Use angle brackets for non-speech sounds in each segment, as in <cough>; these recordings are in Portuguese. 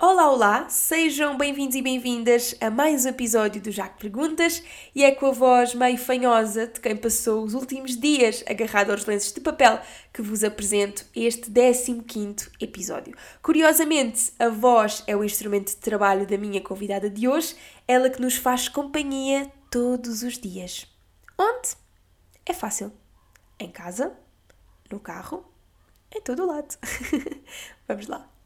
Olá, olá! Sejam bem-vindos e bem-vindas a mais um episódio do Jaco Perguntas e é com a voz meio fanhosa de quem passou os últimos dias agarrado aos lenços de papel que vos apresento este 15 episódio. Curiosamente, a voz é o instrumento de trabalho da minha convidada de hoje, ela que nos faz companhia todos os dias. Onde? É fácil. Em casa, no carro, em todo o lado. <laughs> Vamos lá.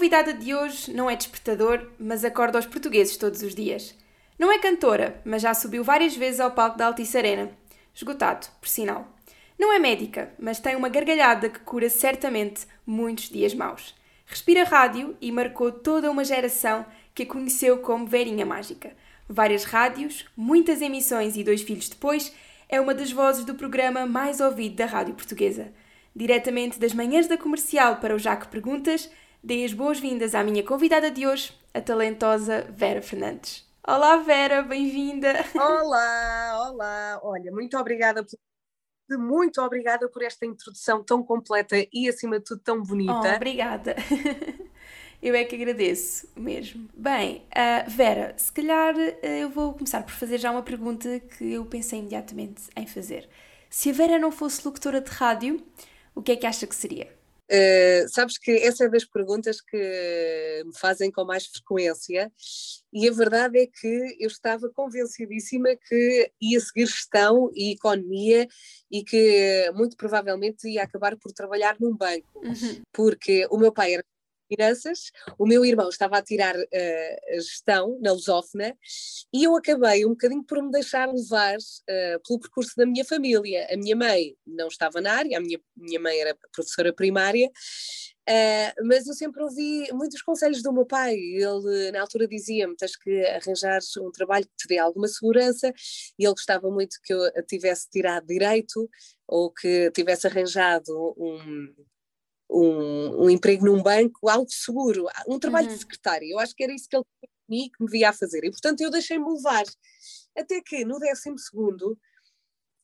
Convidada de hoje não é despertador, mas acorda aos portugueses todos os dias. Não é cantora, mas já subiu várias vezes ao palco da Altice Arena. Esgotado, por sinal. Não é médica, mas tem uma gargalhada que cura certamente muitos dias maus. Respira rádio e marcou toda uma geração que a conheceu como Verinha Mágica. Várias rádios, muitas emissões e dois filhos depois, é uma das vozes do programa mais ouvido da rádio portuguesa. Diretamente das manhãs da comercial para o Jaco Perguntas, Dei as boas-vindas à minha convidada de hoje, a talentosa Vera Fernandes. Olá, Vera, bem-vinda! Olá, olá! Olha, muito obrigada por muito obrigada por esta introdução tão completa e, acima de tudo, tão bonita. Oh, obrigada! <laughs> Eu é que agradeço mesmo. Bem, uh, Vera, se calhar uh, eu vou começar por fazer já uma pergunta que eu pensei imediatamente em fazer. Se a Vera não fosse locutora de rádio, o que é que acha que seria? Uh, sabes que essa é das perguntas que me fazem com mais frequência, e a verdade é que eu estava convencidíssima que ia seguir gestão e economia e que muito provavelmente ia acabar por trabalhar num banco, uhum. porque o meu pai era finanças, o meu irmão estava a tirar uh, a gestão na lusófona e eu acabei um bocadinho por me deixar levar uh, pelo percurso da minha família. A minha mãe não estava na área, a minha, minha mãe era professora primária, uh, mas eu sempre ouvi muitos conselhos do meu pai. Ele, na altura, dizia-me: tens que arranjar um trabalho que te dê alguma segurança, e ele gostava muito que eu tivesse tirado direito ou que tivesse arranjado um um, um, emprego num banco, algo seguro, um trabalho uhum. de secretária. Eu acho que era isso que ele tinha que me via a fazer. E, portanto, eu deixei-me levar. Até que, no décimo segundo,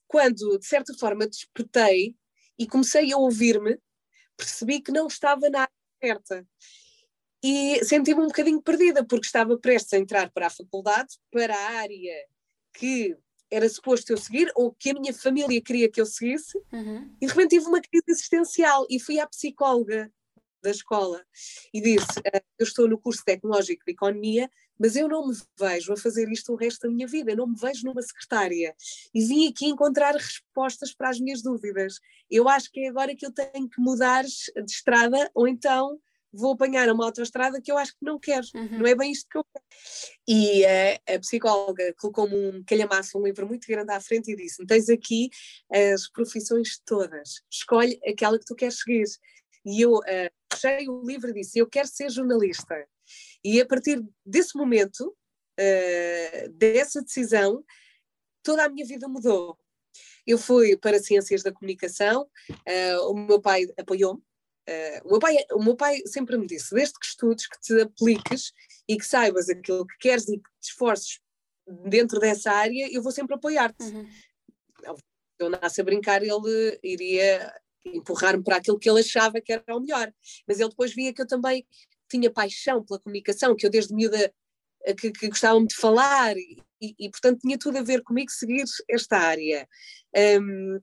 quando, de certa forma, despertei e comecei a ouvir-me, percebi que não estava na área certa. E senti-me um bocadinho perdida, porque estava prestes a entrar para a faculdade, para a área que era suposto eu seguir ou que a minha família queria que eu seguisse, uhum. e de repente tive uma crise existencial e fui à psicóloga da escola e disse: ah, Eu estou no curso tecnológico de economia, mas eu não me vejo a fazer isto o resto da minha vida, eu não me vejo numa secretária. E vim aqui encontrar respostas para as minhas dúvidas. Eu acho que é agora que eu tenho que mudar de estrada, ou então vou apanhar uma autoestrada que eu acho que não quero, uhum. não é bem isto que eu quero. E uh, a psicóloga colocou-me um calhamaço, um livro muito grande à frente e disse: Tens aqui as profissões todas, escolhe aquela que tu queres seguir. E eu uh, fechei o livro e disse: Eu quero ser jornalista. E a partir desse momento, uh, dessa decisão, toda a minha vida mudou. Eu fui para Ciências da Comunicação, uh, o meu pai apoiou-me, Uh, o, meu pai, o meu pai sempre me disse: desde que estudes, que te apliques e que saibas aquilo que queres e que te esforces dentro dessa área, eu vou sempre apoiar-te. Uhum. Eu nasci a brincar, ele iria empurrar-me para aquilo que ele achava que era o melhor. Mas ele depois via que eu também tinha paixão pela comunicação, que eu desde miúda eh, que, que gostava de falar e, e, e, portanto tinha tudo a ver comigo seguir esta área. Um,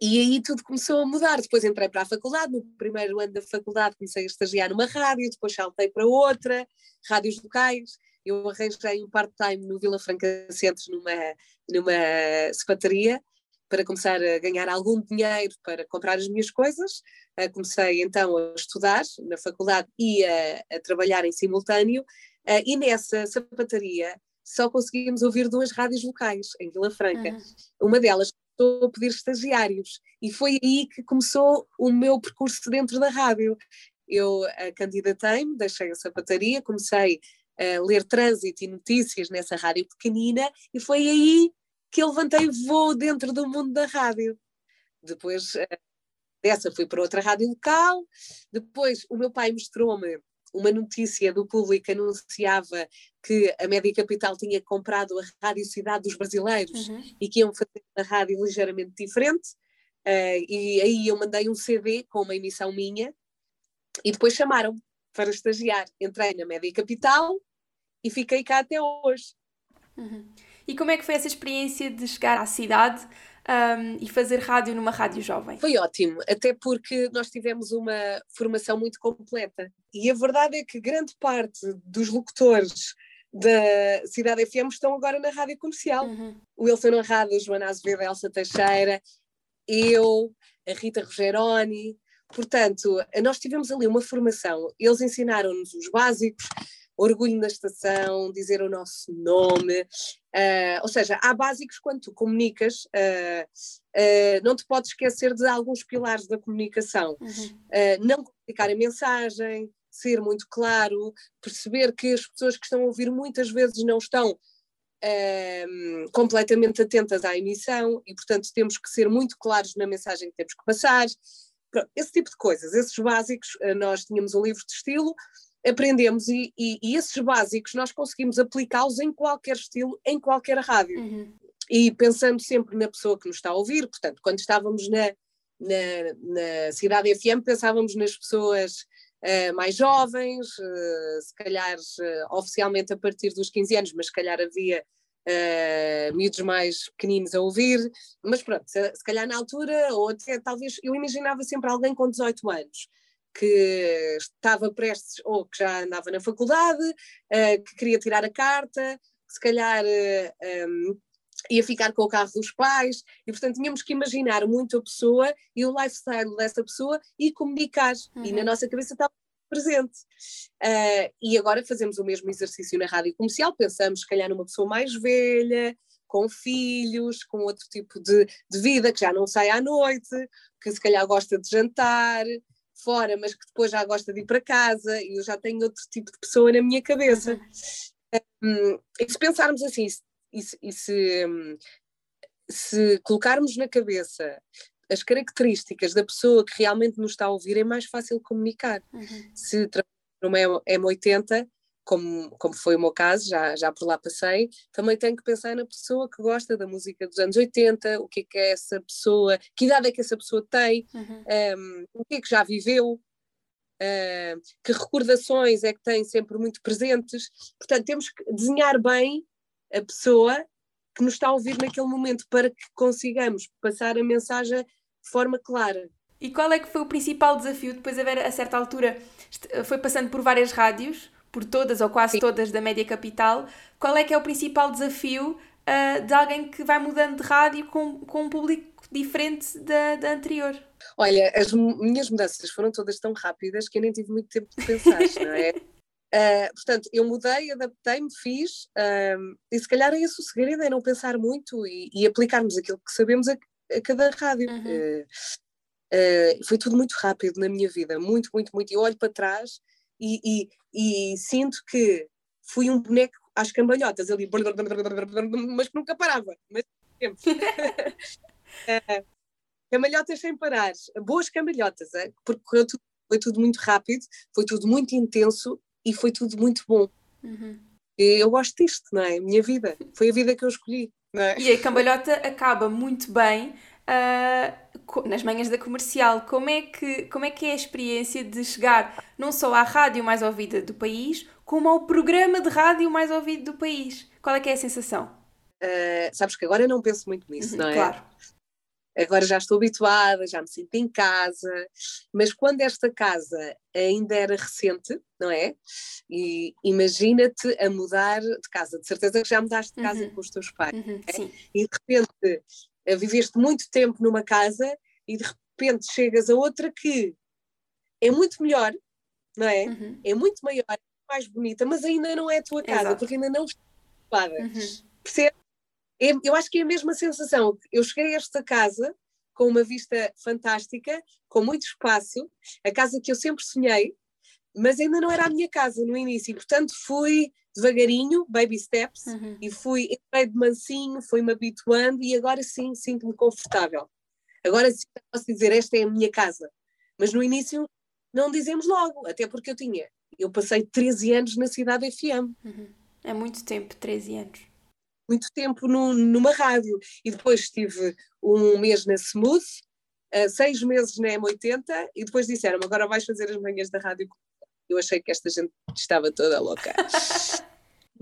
e aí tudo começou a mudar. Depois entrei para a faculdade, no primeiro ano da faculdade comecei a estagiar numa rádio, depois saltei para outra, rádios locais. Eu arranjei um part-time no Vila Franca Centros numa, numa sapataria para começar a ganhar algum dinheiro para comprar as minhas coisas. Uh, comecei então a estudar na faculdade e a, a trabalhar em simultâneo. Uh, e nessa sapataria só conseguimos ouvir duas rádios locais em Vila Franca. Uhum. Uma delas começou a pedir estagiários e foi aí que começou o meu percurso dentro da rádio. Eu uh, candidatei-me, deixei a sapataria, comecei a ler trânsito e notícias nessa rádio pequenina e foi aí que eu levantei voo dentro do mundo da rádio. Depois uh, dessa fui para outra rádio local, depois o meu pai mostrou-me uma notícia do público anunciava que a Média Capital tinha comprado a Rádio Cidade dos Brasileiros uhum. e que iam fazer uma rádio ligeiramente diferente. Uh, e aí eu mandei um CD com uma emissão minha e depois chamaram para estagiar. Entrei na Média Capital e fiquei cá até hoje. Uhum. E como é que foi essa experiência de chegar à cidade um, e fazer rádio numa rádio jovem? Foi ótimo, até porque nós tivemos uma formação muito completa. E a verdade é que grande parte dos locutores da Cidade FM estão agora na rádio comercial. Uhum. O Wilson Honrado, Joana Azevedo, a Elsa Teixeira, eu, a Rita Rogeroni. Portanto, nós tivemos ali uma formação, eles ensinaram-nos os básicos, orgulho na estação, dizer o nosso nome, uh, ou seja, há básicos quando tu comunicas, uh, uh, não te podes esquecer de alguns pilares da comunicação, uhum. não comunicar a mensagem, ser muito claro, perceber que as pessoas que estão a ouvir muitas vezes não estão um, completamente atentas à emissão e, portanto, temos que ser muito claros na mensagem que temos que passar. Esse tipo de coisas, esses básicos, nós tínhamos um livro de estilo, aprendemos e, e, e esses básicos nós conseguimos aplicá-los em qualquer estilo, em qualquer rádio. Uhum. E pensando sempre na pessoa que nos está a ouvir, portanto, quando estávamos na, na, na Cidade FM, pensávamos nas pessoas uh, mais jovens, uh, se calhar uh, oficialmente a partir dos 15 anos, mas se calhar havia uh, miúdos mais pequeninos a ouvir, mas pronto, se, se, calhar na altura, ou até talvez, eu imaginava sempre alguém com 18 anos, que estava prestes, ou que já andava na faculdade, que queria tirar a carta, se calhar um, ia ficar com o carro dos pais, e portanto tínhamos que imaginar muito a pessoa e o lifestyle dessa pessoa e comunicar. Uhum. E na uhum. nossa cabeça estava presente. Uh, e agora fazemos o mesmo exercício na rádio comercial, pensamos se calhar numa pessoa mais velha, com filhos, com outro tipo de, de vida, que já não sai à noite, que se calhar gosta de jantar fora, mas que depois já gosta de ir para casa, e eu já tenho outro tipo de pessoa na minha cabeça. Uhum. Um, e se pensarmos assim, e se, e se, se colocarmos na cabeça as características da pessoa que realmente nos está a ouvir, é mais fácil comunicar. Uhum. Se numa M80, como, como foi o meu caso, já, já por lá passei, também tenho que pensar na pessoa que gosta da música dos anos 80, o que é que é essa pessoa, que idade é que essa pessoa tem, uhum. um, o que é que já viveu, uh, que recordações é que tem sempre muito presentes. Portanto, temos que desenhar bem a pessoa que nos está a ouvir naquele momento para que consigamos passar a mensagem de forma clara. E qual é que foi o principal desafio depois de haver, a certa altura, foi passando por várias rádios, por todas ou quase Sim. todas da média capital, qual é que é o principal desafio uh, de alguém que vai mudando de rádio com, com um público diferente da, da anterior? Olha, as minhas mudanças foram todas tão rápidas que eu nem tive muito tempo de pensar, <laughs> não é? Uh, portanto, eu mudei, adaptei-me, fiz, uh, e se calhar é esse o segredo, é não pensar muito e, e aplicarmos aquilo que sabemos a, a cada rádio. Uhum. Uh, foi tudo muito rápido na minha vida, muito, muito, muito. Eu olho para trás e, e, e sinto que fui um boneco às cambalhotas ali, mas que nunca parava. Mas sempre. <laughs> <laughs> cambalhotas sem parar, boas cambalhotas, porque tudo, foi tudo muito rápido, foi tudo muito intenso e foi tudo muito bom. Uhum. Eu gosto disto, não é? Minha vida. Foi a vida que eu escolhi. É? E a cambalhota acaba muito bem uh, nas manhãs da comercial. Como é, que, como é que é a experiência de chegar não só à rádio mais ouvida do país, como ao programa de rádio mais ouvido do país? Qual é que é a sensação? Uh, sabes que agora eu não penso muito nisso, uhum, não é? Claro agora já estou habituada, já me sinto em casa, mas quando esta casa ainda era recente, não é? E imagina-te a mudar de casa, de certeza que já mudaste de casa uhum. com os teus pais, uhum, é? e de repente viveste muito tempo numa casa e de repente chegas a outra que é muito melhor, não é? Uhum. É muito maior, mais bonita, mas ainda não é a tua casa, Exato. porque ainda não está ocupada. Uhum. Percebes? É, eu acho que é a mesma sensação. Eu cheguei a esta casa com uma vista fantástica, com muito espaço, a casa que eu sempre sonhei, mas ainda não era a minha casa no início, e portanto fui devagarinho, baby steps, uhum. e fui entrei de mansinho, fui-me habituando e agora sim sinto-me confortável. Agora sim posso dizer, esta é a minha casa. Mas no início não dizemos logo, até porque eu tinha. Eu passei 13 anos na cidade FM. Uhum. É muito tempo, 13 anos. Muito tempo no, numa rádio. E depois estive um mês na Smooth, uh, seis meses na M80, e depois disseram agora vais fazer as manhãs da rádio. Eu achei que esta gente estava toda louca. <laughs>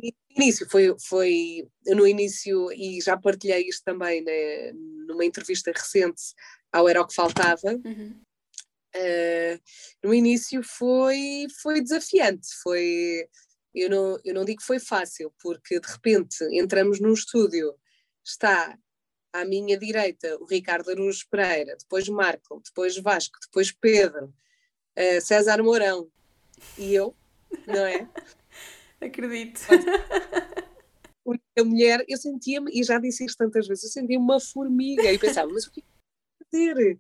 no início foi, foi no início, e já partilhei isto também né, numa entrevista recente ao Era o que Faltava. Uhum. Uh, no início foi, foi desafiante, foi, eu não, eu não digo que foi fácil, porque de repente entramos num estúdio, está à minha direita o Ricardo Aruz Pereira, depois Marco, depois Vasco, depois Pedro, uh, César Mourão e eu, não é? <laughs> Acredito. A mulher, eu sentia-me, e já disse isto tantas vezes, eu sentia-me uma formiga e pensava, mas o que é que fazer?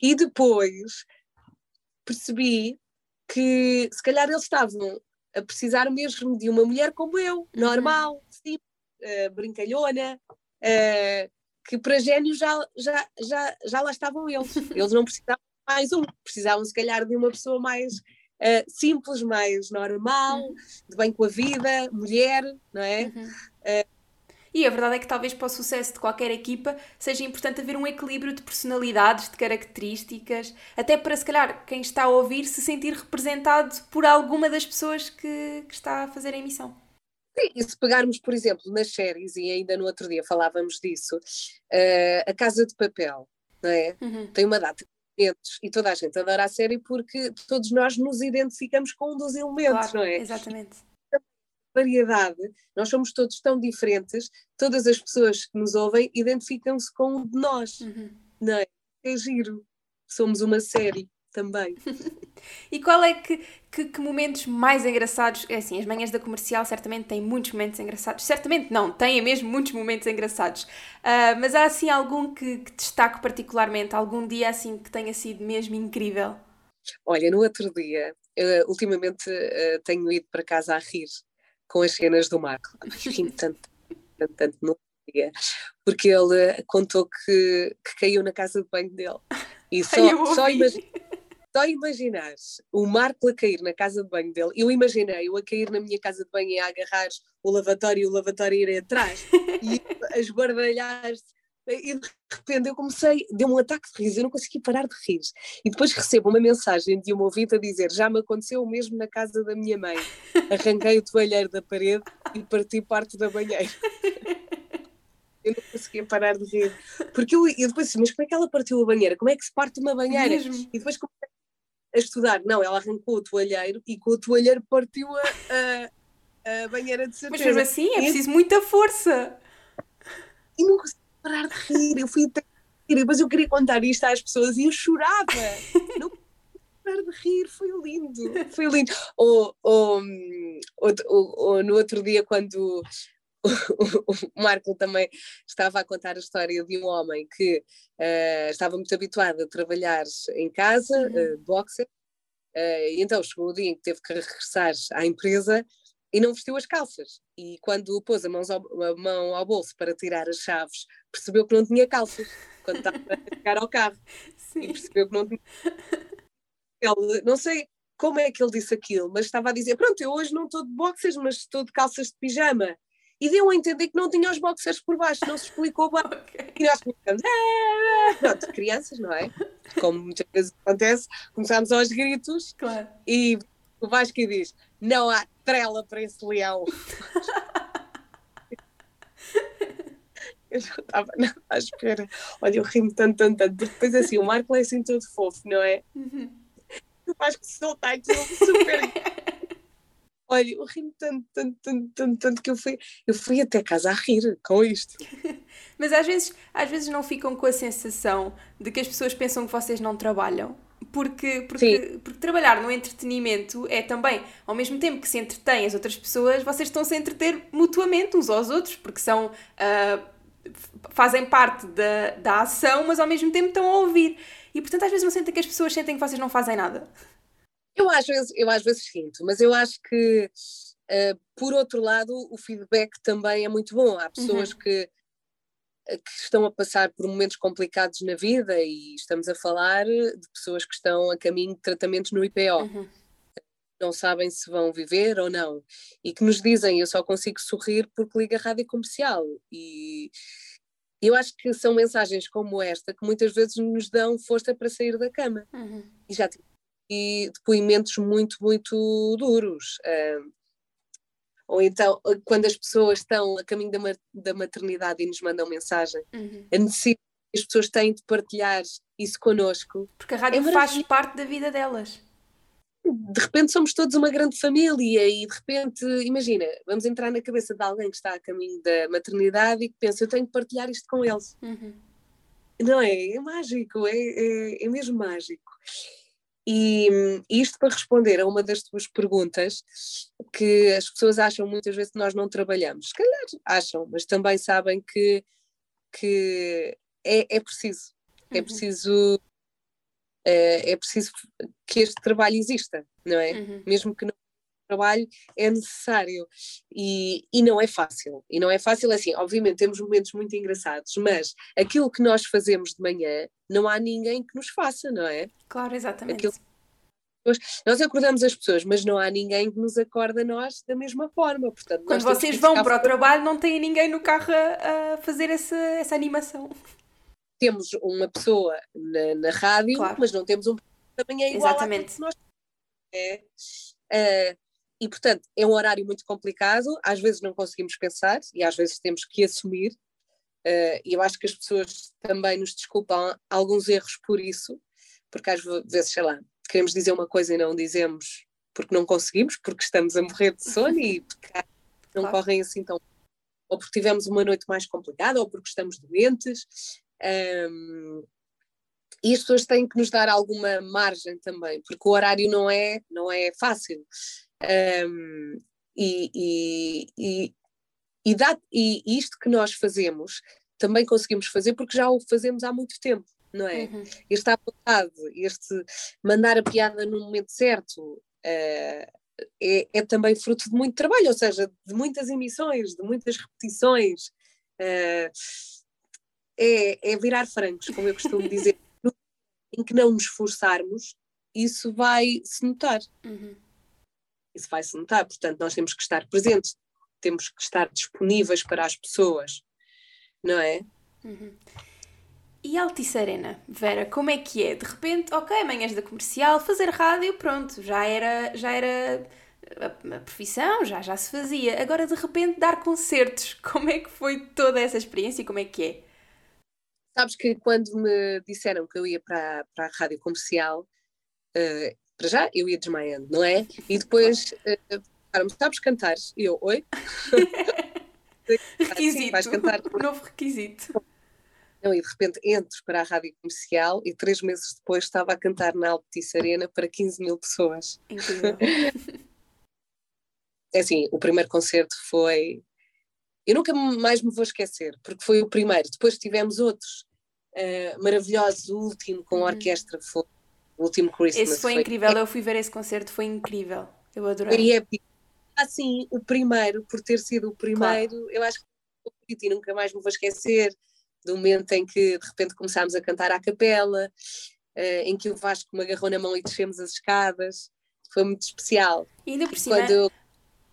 E depois percebi que se calhar eles estavam a precisar mesmo de uma mulher como eu, uhum. normal, simples, uh, brincalhona, uh, que para gênio já, já, já, já lá estavam eles. Eles não precisavam mais um, precisavam se calhar de uma pessoa mais uh, simples, mais normal, uhum. de bem com a vida, mulher, não é? Uhum. Uh, e a verdade é que talvez para o sucesso de qualquer equipa seja importante haver um equilíbrio de personalidades, de características, até para se calhar quem está a ouvir se sentir representado por alguma das pessoas que, que está a fazer a emissão. Sim, e se pegarmos, por exemplo, nas séries, e ainda no outro dia falávamos disso, uh, a Casa de Papel, não é? Uhum. Tem uma data elementos e toda a gente adora a série porque todos nós nos identificamos com um dos elementos, claro, não é? Exatamente variedade, nós somos todos tão diferentes, todas as pessoas que nos ouvem identificam-se com um de nós, uhum. não é? É giro, somos uma série também. <laughs> e qual é que, que, que, momentos mais engraçados? É assim, as manhãs da comercial certamente têm muitos momentos engraçados. Certamente não, têm mesmo muitos momentos engraçados. Uh, mas há assim algum que, que destaque particularmente? Algum dia assim que tenha sido mesmo incrível? Olha, no outro dia, uh, ultimamente uh, tenho ido para casa a rir com as cenas do Marco. Tanto, tanto, tanto no dia, porque ele contou que, que caiu na casa de banho dele. E <laughs> só, só, imagi só imaginar o Marco a cair na casa de banho dele, eu imaginei eu a cair na minha casa de banho e a agarrar o lavatório e o lavatório ir atrás e <laughs> a esguardalhar-se e de repente eu comecei, deu-me um ataque de riso, eu não consegui parar de rir. E depois recebo uma mensagem de uma ouvinte a dizer: Já me aconteceu o mesmo na casa da minha mãe. Arranquei o toalheiro da parede e parti parte da banheira. <laughs> Eu não conseguia parar de rir. Porque eu, eu depois disse: Mas como é que ela partiu a banheira? Como é que se parte uma banheira? Mesmo? E depois comecei a estudar. Não, ela arrancou o toalheiro e com o toalheiro partiu a, a, a banheira de certeza. Mas mesmo assim, é preciso muita força. E não consegui parar de rir, eu fui até rir, depois eu queria contar isto às pessoas e eu chorava. Não parar de rir, foi lindo, foi lindo. Ou, ou, ou, ou no outro dia, quando <laughs> o Marco também estava a contar a história de um homem que uh, estava muito habituado a trabalhar em casa, uh, boxer, uh, e então chegou o dia em que teve que regressar à empresa e não vestiu as calças. E quando pôs a, ao, a, mão ao bolso para tirar as chaves, percebeu que não tinha calças, quando estava a chegar ao carro. <laughs> Sim. E percebeu que não tinha. Ele, não sei como é que ele disse aquilo, mas estava a dizer: Pronto, eu hoje não estou de boxers, mas estou de calças de pijama. E deu a entender que não tinha os boxers por baixo, não se explicou bem. <laughs> Okay. E nós começamos, ah! pronto, crianças, não é? Como muitas vezes acontece, começámos aos gritos claro. e o Vasco diz: Não há trela para esse leão. <laughs> eu já estava à espera. Olha, eu rimo tanto, tanto, tanto. Depois assim, o Marco é assim todo fofo, não é? Uhum. Eu acho que soltar aquilo super. Olha, eu rimo tanto, tanto, tanto, tanto, tanto que eu fui, eu fui até casa a rir com isto. <laughs> Mas às vezes, às vezes não ficam com a sensação de que as pessoas pensam que vocês não trabalham porque, porque, porque, trabalhar no entretenimento é também, ao mesmo tempo que se entretém as outras pessoas, vocês estão-se a entreter mutuamente uns aos outros, porque são. Uh, fazem parte da, da ação, mas ao mesmo tempo estão a ouvir. E portanto, às vezes não sentem que as pessoas sentem que vocês não fazem nada. Eu às vezes, eu às vezes sinto, mas eu acho que, uh, por outro lado, o feedback também é muito bom. Há pessoas uhum. que que estão a passar por momentos complicados na vida e estamos a falar de pessoas que estão a caminho de tratamentos no IPO. Uhum. Não sabem se vão viver ou não. E que nos dizem, eu só consigo sorrir porque liga a rádio comercial. E eu acho que são mensagens como esta que muitas vezes nos dão força para sair da cama. Uhum. E já tive depoimentos muito, muito duros. Uh, ou então, quando as pessoas estão a caminho da, da maternidade e nos mandam mensagem, uhum. a necessidade que as pessoas têm de partilhar isso connosco. Porque a rádio é faz parte da vida delas. De repente somos todos uma grande família e de repente, imagina, vamos entrar na cabeça de alguém que está a caminho da maternidade e que pensa, eu tenho que partilhar isto com eles. Uhum. Não é? É mágico, é, é, é mesmo mágico. E, isto para responder a uma das tuas perguntas, que as pessoas acham muitas vezes que nós não trabalhamos. Se calhar acham, mas também sabem que, que é, é preciso. É uhum. É preciso é, é, preciso que este trabalho exista, não é? Uhum. Mesmo que não trabalho é necessário e, e não é fácil e não é fácil assim, obviamente temos momentos muito engraçados mas aquilo que nós fazemos de manhã não há ninguém que nos faça, não é? Claro, exatamente aquilo... nós acordamos as pessoas, mas não há ninguém que nos acorda nós da mesma forma. Portanto, Quando vocês vão para o trabalho, não tem ninguém no carro a, a fazer essa, essa animação. Temos uma pessoa na, na rádio, claro. mas não temos um também é igual Exatamente. nós é, uh, e, portanto, é um horário muito complicado, às vezes não conseguimos pensar e às vezes temos que assumir. Uh, e eu acho que as pessoas também nos desculpam alguns erros por isso, porque às vezes, sei lá, queremos dizer uma coisa e não dizemos porque não conseguimos, porque estamos a morrer de sono e <laughs> porque não claro. correm assim tão. Ou porque tivemos uma noite mais complicada, ou porque estamos doentes. Um, e as pessoas têm que nos dar alguma margem também, porque o horário não é, não é fácil. Um, e, e, e, e, dá, e isto que nós fazemos também conseguimos fazer porque já o fazemos há muito tempo, não é? Uhum. Este à vontade, este mandar a piada no momento certo, uh, é, é, também fruto de muito trabalho, ou seja, de muitas emissões, de muitas repetições. Uh, é, é virar francos, como eu costumo dizer. <laughs> em que não nos esforçarmos, isso vai se notar. Uhum isso vai se notar. Portanto, nós temos que estar presentes, temos que estar disponíveis para as pessoas, não é? Uhum. E Altice Arena, Vera, como é que é? De repente, ok, manhãs da comercial, fazer rádio, pronto, já era, já era a, a profissão, já, já se fazia. Agora, de repente, dar concertos, <laughs> como é que foi toda essa experiência e como é que é? Sabes que quando me disseram que eu ia para, para a rádio comercial, uh, para já eu ia desmaiando, não é? E depois uh, sabes cantar? E eu, oi? <laughs> requisito, vais cantar. <laughs> novo requisito. Não, e de repente entro para a rádio comercial e três meses depois estava a cantar na Altice Arena para 15 mil pessoas. Incrível. <laughs> é assim, o primeiro concerto foi. Eu nunca mais me vou esquecer, porque foi o primeiro. Depois tivemos outros uh, maravilhosos, o último com a uhum. orquestra foi o último Christmas. Esse foi, foi incrível, eu fui ver esse concerto, foi incrível. Eu adorei. Foi épico. Assim, o primeiro, por ter sido o primeiro, claro. eu acho que e nunca mais me vou esquecer do momento em que de repente começámos a cantar à capela, uh, em que o Vasco me agarrou na mão e descemos as escadas. Foi muito especial. E ainda por cima, Quando eu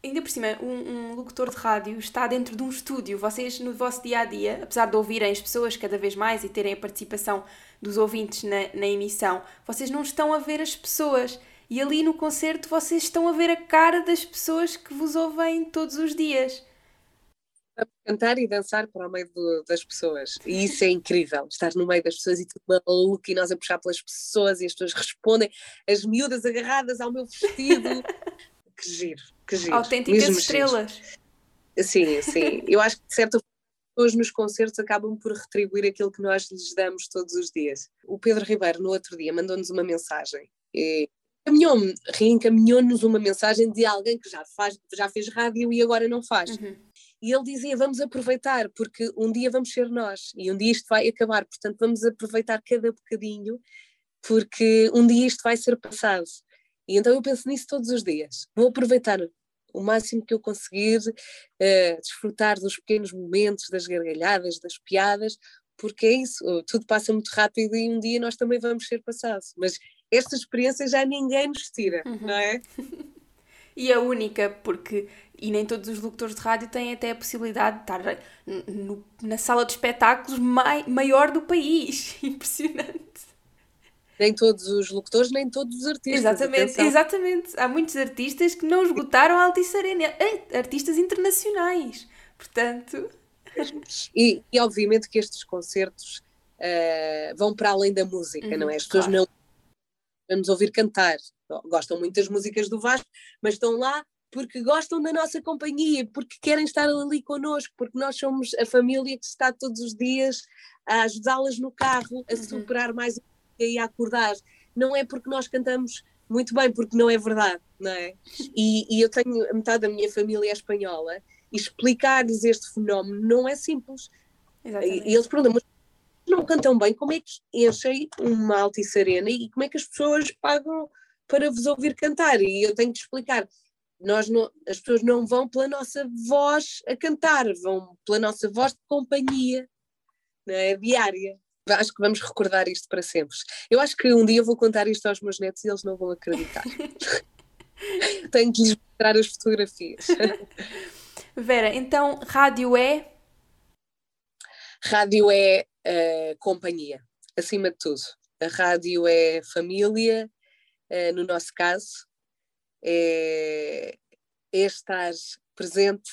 ainda por cima, um, um, locutor de rádio está dentro de um estúdio. Vocês, no vosso dia a dia, apesar de ouvirem as pessoas cada vez mais e terem a participação dos ouvintes na, na emissão, vocês não estão a ver as pessoas. E ali no concerto vocês estão a ver a cara das pessoas que vos ouvem todos os dias. A cantar e dançar para o meio do, das pessoas. E isso é incrível, estar no meio das pessoas e tudo maluco e nós a puxar pelas pessoas e as pessoas respondem, as miúdas agarradas ao meu vestido. <laughs> que giro, que giro. Autênticas estrelas. Giro. Sim, sim. Eu acho que de certa forma pessoas nos concertos acabam por retribuir aquilo que nós lhes damos todos os dias. O Pedro Ribeiro, no outro dia, mandou-nos uma mensagem. Encaminhou-me, reencaminhou-nos uma mensagem de alguém que já, faz, já fez rádio e agora não faz. Uhum. E ele dizia: Vamos aproveitar, porque um dia vamos ser nós e um dia isto vai acabar, portanto, vamos aproveitar cada bocadinho, porque um dia isto vai ser passado. E então eu penso nisso todos os dias. Vou aproveitar o máximo que eu conseguir, uh, desfrutar dos pequenos momentos, das gargalhadas, das piadas, porque é isso, tudo passa muito rápido e um dia nós também vamos ser passados. Mas esta experiência já ninguém nos tira, uhum. não é? <laughs> e a única, porque e nem todos os locutores de rádio têm até a possibilidade de estar no, na sala de espetáculos mai, maior do país. <laughs> Impressionante. Nem todos os locutores, nem todos os artistas. Exatamente, atenção. exatamente. Há muitos artistas que não esgotaram a Altice Arena. Artistas internacionais. Portanto. E, e obviamente que estes concertos uh, vão para além da música, uhum, não é? As pessoas claro. não vamos ouvir cantar. Gostam muito das músicas do Vasco, mas estão lá porque gostam da nossa companhia, porque querem estar ali connosco, porque nós somos a família que está todos os dias a ajudá-las no carro, a uhum. superar mais e a acordar. Não é porque nós cantamos muito bem, porque não é verdade, não é? E, e eu tenho metade da minha família é espanhola e explicar-lhes este fenómeno não é simples. Exatamente. E, e eles perguntam, mas não cantam bem, como é que enchem uma Altice Arena e como é que as pessoas pagam para vos ouvir cantar? E eu tenho que explicar, nós não, as pessoas não vão pela nossa voz a cantar, vão pela nossa voz de companhia, não é? diária. Acho que vamos recordar isto para sempre. Eu acho que um dia vou contar isto aos meus netos e eles não vão acreditar. <laughs> Tenho que lhes mostrar as fotografias. <laughs> Vera, então rádio é? Rádio é uh, companhia, acima de tudo. A rádio é família, uh, no nosso caso, é, é estar presente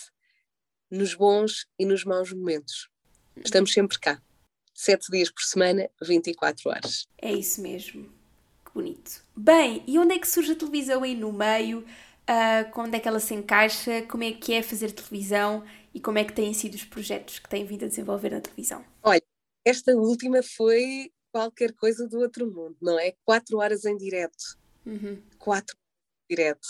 nos bons e nos maus momentos. Estamos sempre cá, sete dias por semana, 24 horas. É isso mesmo. Que bonito. Bem, e onde é que surge a televisão aí no meio? Uh, onde é que ela se encaixa? Como é que é fazer televisão? E como é que têm sido os projetos que têm vindo a desenvolver na televisão? Olha, esta última foi qualquer coisa do outro mundo, não é? Quatro horas em direto. Uhum. Quatro direto.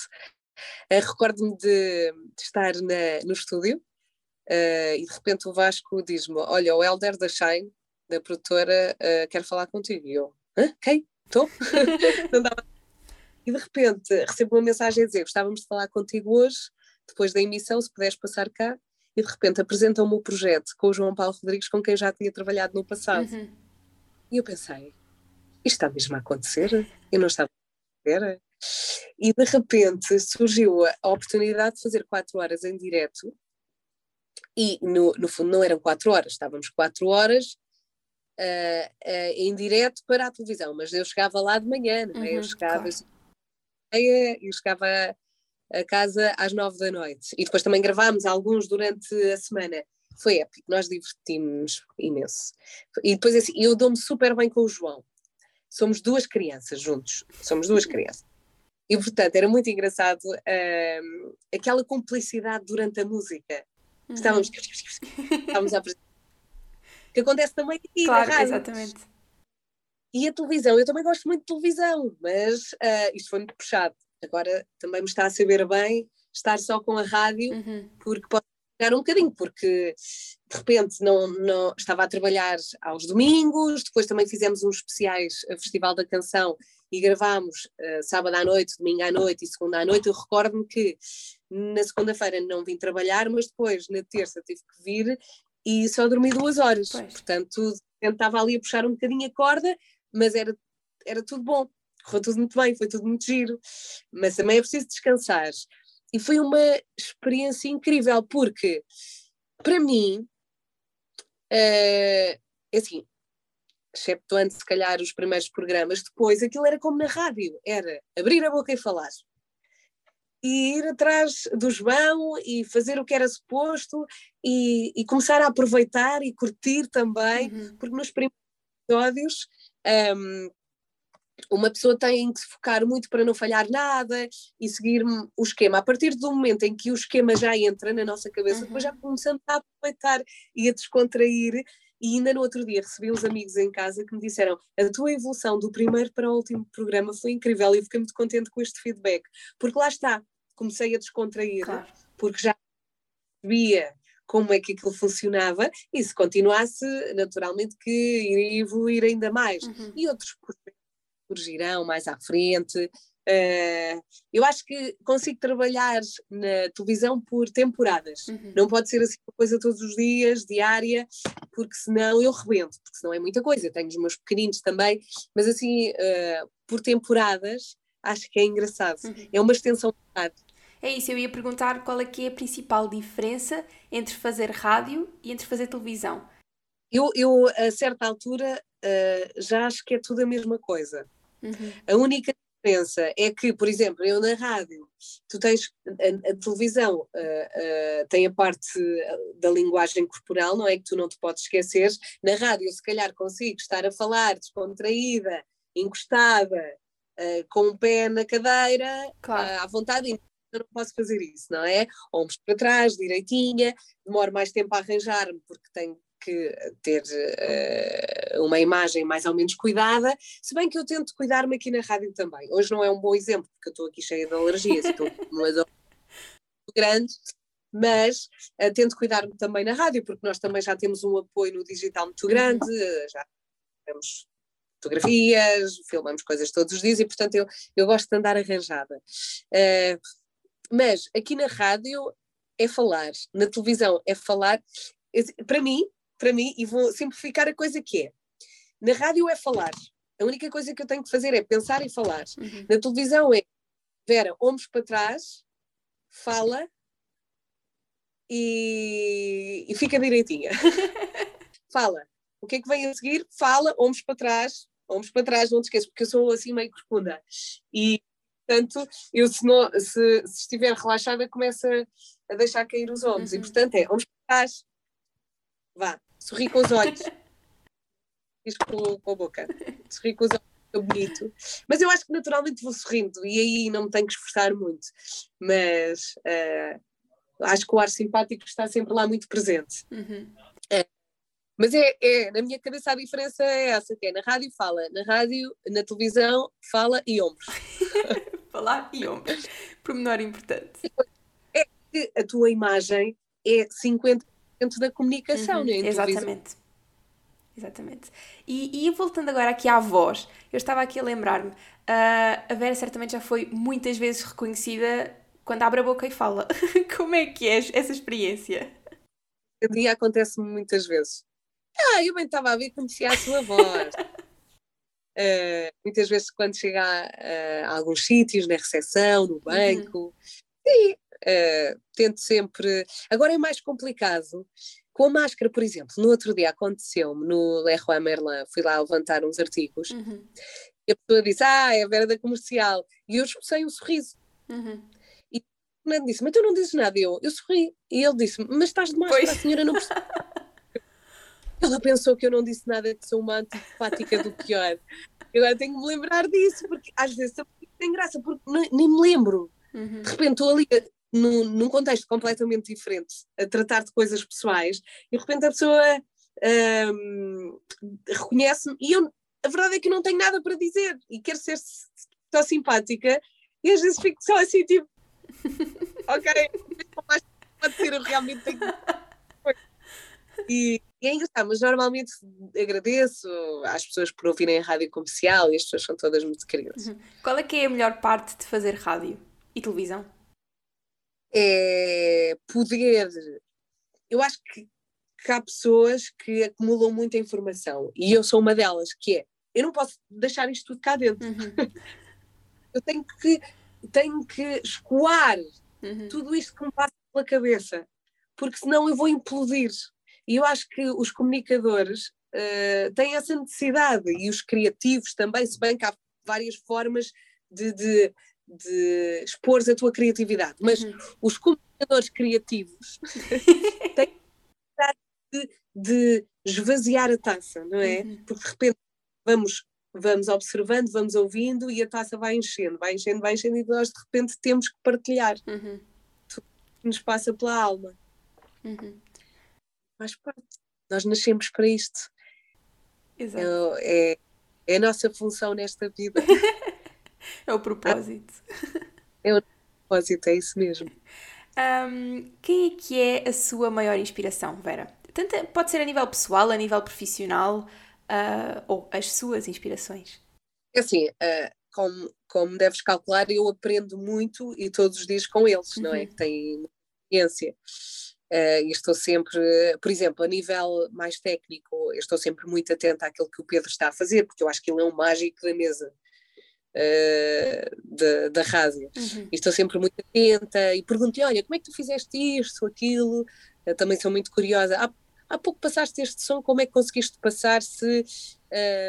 Uh, Recordo-me de, de, estar na, no estúdio uh, e de repente o Vasco diz-me: Olha, o Helder da Shine, da produtora, uh, quer falar contigo. E eu: Hã? Quem? Estou? <laughs> e de repente recebo uma mensagem a dizer: Gostávamos de falar contigo hoje, depois da emissão, se puderes passar cá. E de repente apresentam-me o projeto com o João Paulo Rodrigues, com quem já tinha trabalhado no passado. Uhum. E eu pensei: Isto está mesmo a acontecer? Eu não estava a e de repente surgiu a oportunidade de fazer quatro horas em direto e no, no fundo não eram quatro horas, estávamos quatro horas uh, uh, em direto para a televisão, mas eu chegava lá de manhã, é? Uhum, eu chegava claro. eu chegava a casa às nove da noite e depois também gravámos alguns durante a semana foi épico, nós divertimos imenso e depois assim, eu dou-me super bem com o João somos duas crianças juntos, somos duas crianças e, portanto, era muito engraçado uh, aquela complicidade durante a música. Uhum. Estávamos, <laughs> estávamos a apresentar. Que acontece também aqui claro, na rádio. Exatamente. E a televisão, eu também gosto muito de televisão, mas uh, isto foi muito puxado. Agora também me está a saber bem estar só com a rádio, uhum. porque posso um bocadinho, porque de repente não, não estava a trabalhar aos domingos, depois também fizemos uns especiais a Festival da Canção e gravámos uh, sábado à noite, domingo à noite e segunda à noite. Eu recordo-me que na segunda-feira não vim trabalhar, mas depois na terça tive que vir e só dormi duas horas. Pois. Portanto, tentava ali a puxar um bocadinho a corda, mas era, era tudo bom, correu tudo muito bem, foi tudo muito giro. Mas também é preciso descansar. E foi uma experiência incrível, porque para mim, uh, assim, exceptuando se calhar os primeiros programas, depois aquilo era como na rádio, era abrir a boca e falar. E ir atrás do João e fazer o que era suposto e, e começar a aproveitar e curtir também, uhum. porque nos primeiros episódios um, uma pessoa tem que se focar muito para não falhar nada e seguir o esquema. A partir do momento em que o esquema já entra na nossa cabeça, uhum. depois já começamos a aproveitar e a descontrair. E ainda no outro dia recebi uns amigos em casa que me disseram: a tua evolução do primeiro para o último programa foi incrível e eu fiquei muito contente com este feedback, porque lá está, comecei a descontrair, claro. porque já sabia como é que aquilo funcionava e se continuasse, naturalmente que iria evoluir ainda mais. Uhum. E outros surgirão mais à frente, Uh, eu acho que consigo trabalhar na televisão por temporadas. Uhum. Não pode ser assim uma coisa todos os dias, diária, porque senão eu rebento, porque senão é muita coisa. Eu tenho os meus pequeninos também, mas assim, uh, por temporadas, acho que é engraçado. Uhum. É uma extensão de idade. É isso, eu ia perguntar qual é que é a principal diferença entre fazer rádio e entre fazer televisão. Eu, eu a certa altura, uh, já acho que é tudo a mesma coisa. Uhum. A única diferença é que, por exemplo, eu na rádio, tu tens a, a televisão uh, uh, tem a parte da linguagem corporal, não é que tu não te podes esquecer. Na rádio, se calhar consigo estar a falar descontraída, encostada, uh, com o pé na cadeira, claro. à vontade, e eu não posso fazer isso, não é? Ombros para trás, direitinha, demoro mais tempo a arranjar-me porque tenho que ter uh, uma imagem mais ou menos cuidada, se bem que eu tento cuidar-me aqui na rádio também. Hoje não é um bom exemplo, porque eu estou aqui cheia de alergias, estou com uma dor grande, mas uh, tento cuidar-me também na rádio, porque nós também já temos um apoio no digital muito grande, já temos fotografias, filmamos coisas todos os dias e, portanto, eu, eu gosto de andar arranjada. Uh, mas aqui na rádio é falar, na televisão é falar. Para mim, para mim, e vou simplificar a coisa que é: na rádio é falar. A única coisa que eu tenho que fazer é pensar e falar. Uhum. Na televisão é Vera, ombros para trás, fala e, e fica direitinha. <laughs> fala. O que é que vem a seguir? Fala, ombros para trás, ombros para trás, não te esqueças, porque eu sou assim meio corcunda. E, portanto, eu se, não, se, se estiver relaxada, começo a, a deixar cair os ombros. Uhum. E, portanto, é ombros para trás, Vá, sorri com os olhos. <laughs> Diz com, com a boca. Sorri com os olhos, é bonito. Mas eu acho que naturalmente vou sorrindo e aí não me tenho que esforçar muito. Mas uh, acho que o ar simpático está sempre lá muito presente. Uhum. É. Mas é, é, na minha cabeça a diferença é essa, que é na rádio fala, na rádio, na televisão fala e ombros. <laughs> Falar e ombros. Pormenor importante. É que a tua imagem é 50 dentro da comunicação, uhum, né? Exatamente. Exatamente. E, e, voltando agora aqui à voz, eu estava aqui a lembrar-me, uh, a Vera certamente já foi muitas vezes reconhecida quando abre a boca e fala. <laughs> Como é que é essa experiência? A dia acontece-me muitas vezes. Ah, eu bem estava a ver, conhecia a sua voz. Uh, <laughs> muitas vezes quando chega a, a, alguns sítios, na recepção, no uhum. banco, uhum. sim, Uh, tento sempre. Agora é mais complicado. Com a máscara, por exemplo, no outro dia aconteceu-me no Leroy Merlin, fui lá levantar uns artigos uhum. e a pessoa disse: Ah, é a Vera da comercial. E eu expulsei um sorriso. Uhum. E o Fernando disse: Mas tu não dizes nada. Eu, eu sorri. E ele disse: Mas estás de máscara, pois. a senhora não percebe. <laughs> Ela pensou que eu não disse nada, que sou uma antipática do pior. Agora tenho que me lembrar disso, porque às vezes tem graça, porque nem me lembro. Uhum. De repente estou ali num, num contexto completamente diferente, a tratar de coisas pessoais, e de repente a pessoa um, reconhece-me, e eu, a verdade é que eu não tenho nada para dizer, e quero ser só simpática, e às vezes fico só assim, tipo, <laughs> ok, pode ser, eu realmente tenho. <laughs> E, e é engraçado, mas normalmente agradeço às pessoas por ouvirem a rádio comercial e as pessoas são todas muito queridas. Uhum. Qual é que é a melhor parte de fazer rádio e televisão? é poder. Eu acho que, que há pessoas que acumulam muita informação e eu sou uma delas, que é eu não posso deixar isto tudo cá dentro. Uhum. <laughs> eu tenho que, tenho que escoar uhum. tudo isto que me passa pela cabeça, porque senão eu vou implodir. E eu acho que os comunicadores uh, têm essa necessidade e os criativos também, se bem que há várias formas de, de, de expor a tua criatividade, mas uhum. os comunicadores criativos <laughs> têm de, de esvaziar a taça, não é? Uhum. Porque de repente vamos, vamos observando, vamos ouvindo e a taça vai enchendo, vai enchendo, vai enchendo e nós de repente temos que partilhar. Uhum. Tudo que nos passa pela alma. Uhum. Faz parte. Nós nascemos para isto. Exato. É, é, é a nossa função nesta vida. <laughs> É o propósito. É o propósito, é isso mesmo. Um, quem é que é a sua maior inspiração, Vera? Tanto, pode ser a nível pessoal, a nível profissional, uh, ou as suas inspirações? É assim, uh, como, como deves calcular, eu aprendo muito e todos os dias com eles, uhum. não é? Uhum. Que têm experiência. Uh, e estou sempre, por exemplo, a nível mais técnico, estou sempre muito atenta àquilo que o Pedro está a fazer, porque eu acho que ele é um mágico da mesa. Uh, da, da rádio. Uhum. E estou sempre muito atenta e pergunto-lhe: olha, como é que tu fizeste isto, aquilo? Eu também sou muito curiosa. Há, há pouco passaste este som, como é que conseguiste passar se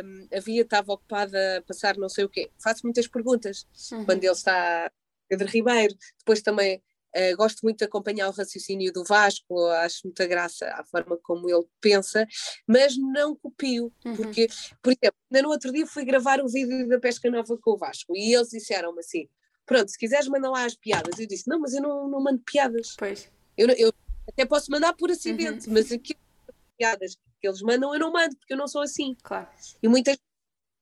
um, a via estava ocupada a passar não sei o quê? Faço muitas perguntas uhum. quando ele está Pedro Ribeiro. Depois também uh, gosto muito de acompanhar o raciocínio do Vasco, acho muita graça a forma como ele pensa, mas não copio, uhum. porque, por exemplo, ainda no outro dia fui gravar o vídeo da Pesca Nova com o Vasco e eles disseram-me assim: pronto, se quiseres mandar lá as piadas. Eu disse: não, mas eu não, não mando piadas. Pois. Eu, eu até posso mandar por acidente, uhum. mas aquilo piadas que eles mandam, eu não mando, porque eu não sou assim. Claro. E muitas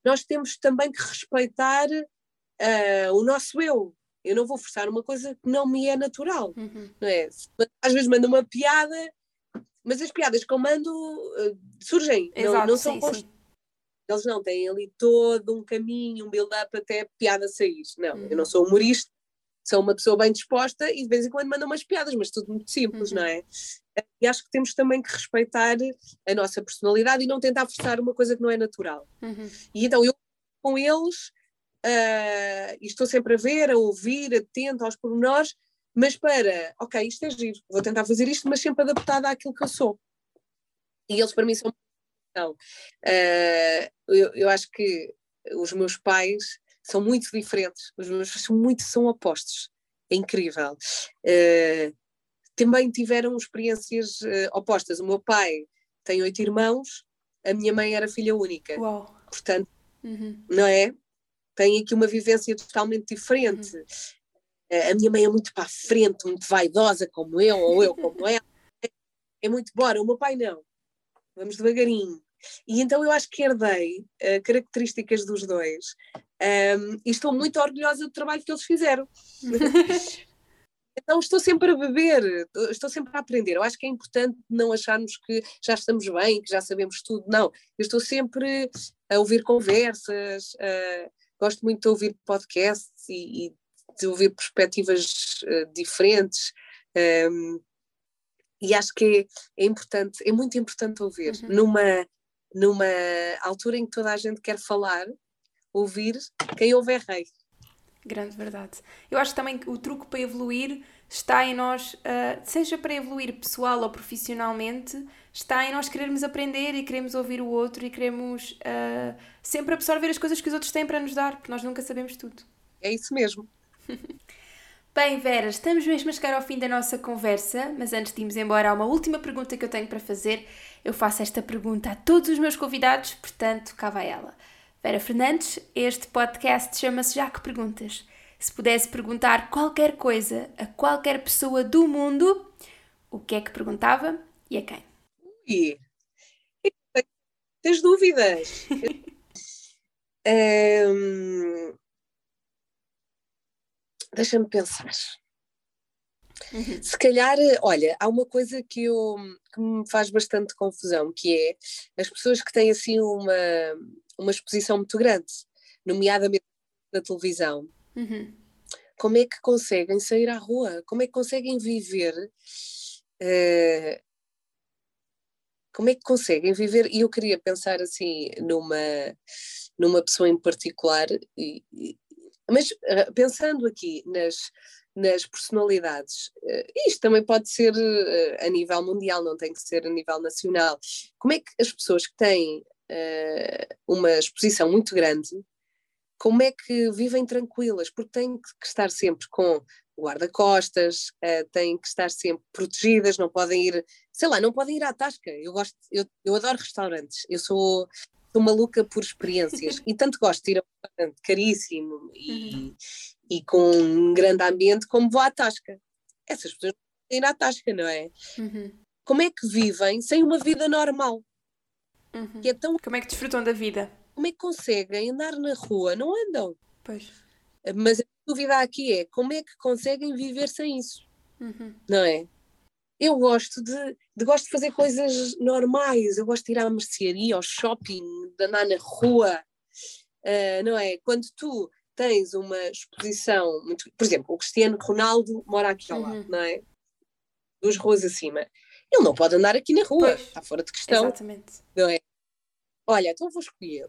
nós temos também que respeitar uh, o nosso eu. Eu não vou forçar uma coisa que não me é natural, uhum. não é? Às vezes mando uma piada, mas as piadas que eu mando uh, surgem, Exato, não, não são sim, Eles não têm ali todo um caminho, um build-up até a piada sair. Não, uhum. eu não sou humorista, sou uma pessoa bem disposta e de vez em quando mando umas piadas, mas tudo muito simples, uhum. não é? E acho que temos também que respeitar a nossa personalidade e não tentar forçar uma coisa que não é natural. Uhum. E então eu com eles uh, e estou sempre a ver, a ouvir, atento aos pormenores, mas para, ok, isto é giro, vou tentar fazer isto, mas sempre adaptada àquilo que eu sou. E eles para mim são. Uh, eu, eu acho que os meus pais são muito diferentes, os meus são muito são opostos. É incrível. Uh, também tiveram experiências uh, opostas. O meu pai tem oito irmãos, a minha mãe era filha única. Uau. Portanto, uhum. não é? Tem aqui uma vivência totalmente diferente. Uhum. Uh, a minha mãe é muito para a frente, muito vaidosa, como eu, ou eu como <laughs> ela. É, muito bora. O meu pai não. Vamos devagarinho. E então eu acho que herdei uh, características dos dois um, e estou muito orgulhosa do trabalho que eles fizeram. <laughs> Então estou sempre a beber, estou sempre a aprender. Eu acho que é importante não acharmos que já estamos bem, que já sabemos tudo. Não, eu estou sempre a ouvir conversas, uh, gosto muito de ouvir podcasts e, e de ouvir perspectivas uh, diferentes. Um, e acho que é, é, importante, é muito importante ouvir uhum. numa, numa altura em que toda a gente quer falar, ouvir quem ouve é rei. Grande verdade. Eu acho também que o truque para evoluir está em nós, uh, seja para evoluir pessoal ou profissionalmente, está em nós querermos aprender e queremos ouvir o outro e queremos uh, sempre absorver as coisas que os outros têm para nos dar, porque nós nunca sabemos tudo. É isso mesmo. <laughs> Bem, Vera, estamos mesmo a chegar ao fim da nossa conversa, mas antes de irmos embora, há uma última pergunta que eu tenho para fazer. Eu faço esta pergunta a todos os meus convidados, portanto, cá vai ela. Vera Fernandes, este podcast chama-se Já que Perguntas. Se pudesse perguntar qualquer coisa a qualquer pessoa do mundo, o que é que perguntava e a quem? Ui, tens dúvidas? <laughs> um, Deixa-me pensar. Uhum. Se calhar, olha, há uma coisa que, eu, que me faz bastante confusão, que é as pessoas que têm assim uma, uma exposição muito grande, nomeadamente na televisão, uhum. como é que conseguem sair à rua? Como é que conseguem viver? Uh, como é que conseguem viver? E eu queria pensar assim numa, numa pessoa em particular, e, e, mas uh, pensando aqui nas, nas personalidades, uh, isto também pode ser a nível mundial, não tem que ser a nível nacional. Como é que as pessoas que têm uma exposição muito grande, como é que vivem tranquilas? Porque têm que estar sempre com guarda-costas, uh, têm que estar sempre protegidas, não podem ir, sei lá, não podem ir à tasca. Eu gosto, eu, eu adoro restaurantes, eu sou, sou maluca por experiências <laughs> e tanto gosto de ir a um restaurante caríssimo e, uhum. e com um grande ambiente como vou à tasca. Essas pessoas não podem ir à tasca, não é? Uhum. Como é que vivem sem uma vida normal? Uhum. É tão... Como é que desfrutam da vida? Como é que conseguem andar na rua? Não andam. Pois. Mas a dúvida aqui é como é que conseguem viver sem isso? Uhum. Não é? Eu gosto de, de, gosto de fazer coisas normais, eu gosto de ir à mercearia, ao shopping, de andar na rua, uh, não é? Quando tu tens uma exposição muito. Por exemplo, o Cristiano Ronaldo mora aqui ao lado, uhum. não é? Duas ruas acima. Ele não pode andar aqui na rua, pois, está fora de questão. Exatamente. Não é? Olha, então vou escolher,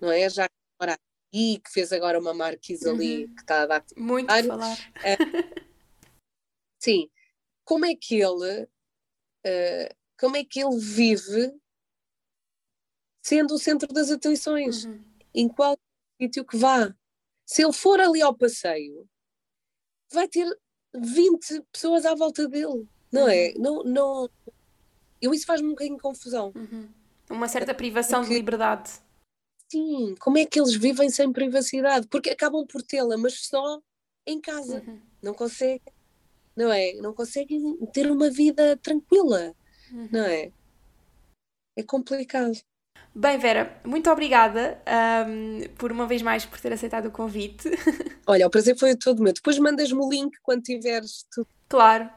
não é? Já que mora aqui, que fez agora uma marquise uhum. ali, que está a dar. Muito a falar. É, sim. Como é que ele. Uh, como é que ele vive sendo o centro das atenções? Uhum. Em qual sítio que vá? Se ele for ali ao passeio, vai ter 20 pessoas à volta dele, não é? uhum. é? Não, não... Eu isso faz-me um bocadinho de confusão. Uhum. Uma certa privação Porque... de liberdade. Sim, como é que eles vivem sem privacidade? Porque acabam por tê-la, mas só em casa. Uhum. Não conseguem, não é? Não conseguem ter uma vida tranquila, uhum. não é? É complicado. Bem, Vera, muito obrigada um, por uma vez mais por ter aceitado o convite. <laughs> Olha, o prazer foi todo meu. Depois mandas-me o link quando tiveres tudo. Claro,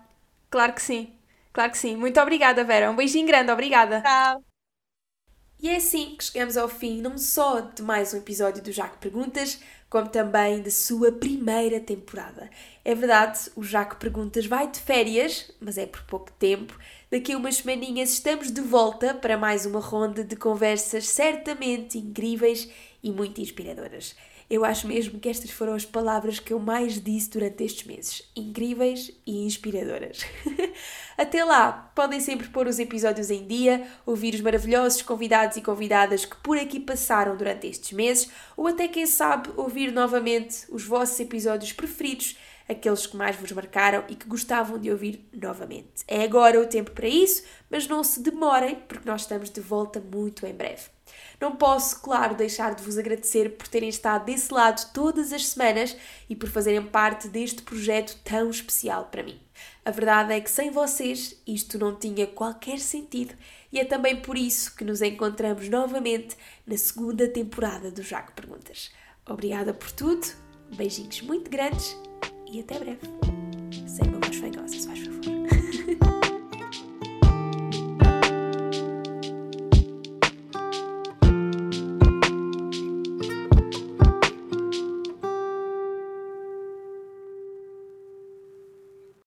claro que sim. Claro que sim. Muito obrigada, Vera. Um beijinho grande, obrigada. Tchau. E é assim que chegamos ao fim, não só de mais um episódio do Jaco Perguntas, como também de sua primeira temporada. É verdade, o Jaco Perguntas vai de férias, mas é por pouco tempo. Daqui a umas semaninhas estamos de volta para mais uma ronda de conversas certamente incríveis e muito inspiradoras. Eu acho mesmo que estas foram as palavras que eu mais disse durante estes meses: incríveis e inspiradoras. <laughs> Até lá, podem sempre pôr os episódios em dia, ouvir os maravilhosos convidados e convidadas que por aqui passaram durante estes meses, ou até, quem sabe, ouvir novamente os vossos episódios preferidos aqueles que mais vos marcaram e que gostavam de ouvir novamente. É agora o tempo para isso, mas não se demorem, porque nós estamos de volta muito em breve. Não posso, claro, deixar de vos agradecer por terem estado desse lado todas as semanas e por fazerem parte deste projeto tão especial para mim. A verdade é que sem vocês isto não tinha qualquer sentido e é também por isso que nos encontramos novamente na segunda temporada do Jaco Perguntas. Obrigada por tudo, beijinhos muito grandes e até breve. Sem uma voz